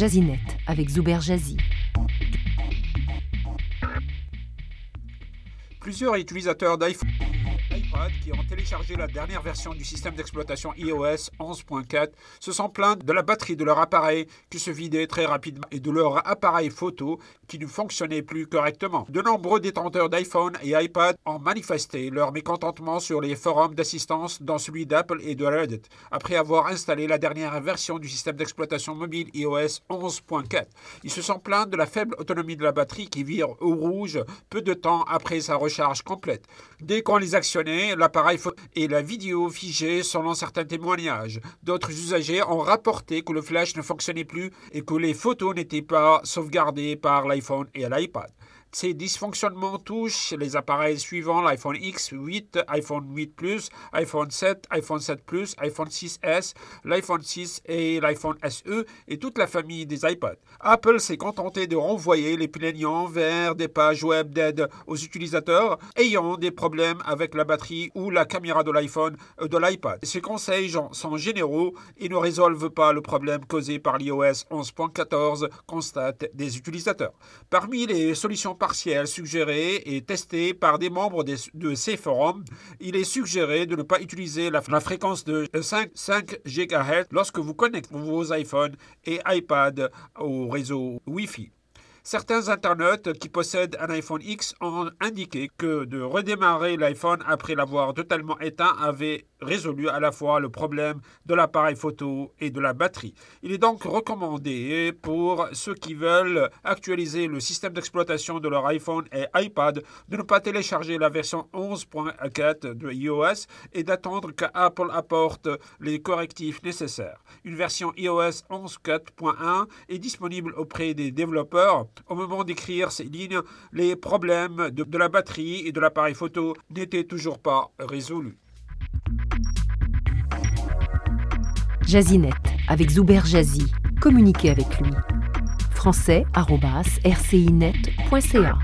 Jazinet avec Zuber Jazzy. Plusieurs utilisateurs d'iPhone qui ont téléchargé la dernière version du système d'exploitation iOS 11.4 se sont plaints de la batterie de leur appareil qui se vidait très rapidement et de leur appareil photo qui ne fonctionnait plus correctement. De nombreux détenteurs d'iPhone et iPad ont manifesté leur mécontentement sur les forums d'assistance dans celui d'Apple et de Reddit après avoir installé la dernière version du système d'exploitation mobile iOS 11.4. Ils se sont plaints de la faible autonomie de la batterie qui vire au rouge peu de temps après sa recharge complète. Dès qu'on les l'appareil et la vidéo figée selon certains témoignages. D'autres usagers ont rapporté que le flash ne fonctionnait plus et que les photos n'étaient pas sauvegardées par l'iPhone et l'iPad. Ces dysfonctionnements touchent les appareils suivants l'iPhone X, 8, iPhone 8 Plus, iPhone 7, iPhone 7 Plus, iPhone 6S, l'iPhone 6 et l'iPhone SE et toute la famille des iPads. Apple s'est contenté de renvoyer les plaignants vers des pages web d'aide aux utilisateurs ayant des problèmes avec la batterie ou la caméra de l'iPhone ou de l'iPad. Ces conseils sont généraux et ne résolvent pas le problème causé par l'iOS 11.14, constatent des utilisateurs. Parmi les solutions partielle suggérée et testée par des membres de ces forums, il est suggéré de ne pas utiliser la, fréquence de 5, 5 GHz lorsque vous connectez vos iPhones et iPads au réseau Wi-Fi. Certains internautes qui possèdent un iPhone X ont indiqué que de redémarrer l'iPhone après l'avoir totalement éteint avait résolu à la fois le problème de l'appareil photo et de la batterie. Il est donc recommandé pour ceux qui veulent actualiser le système d'exploitation de leur iPhone et iPad de ne pas télécharger la version 11.4 de iOS et d'attendre qu'Apple apporte les correctifs nécessaires. Une version iOS 11.4.1 est disponible auprès des développeurs. Au moment d'écrire ces lignes, les problèmes de, de la batterie et de l'appareil photo n'étaient toujours pas résolus. Jazinet avec Zuber Jazzy. Communiquez avec lui. français.rcinet.ca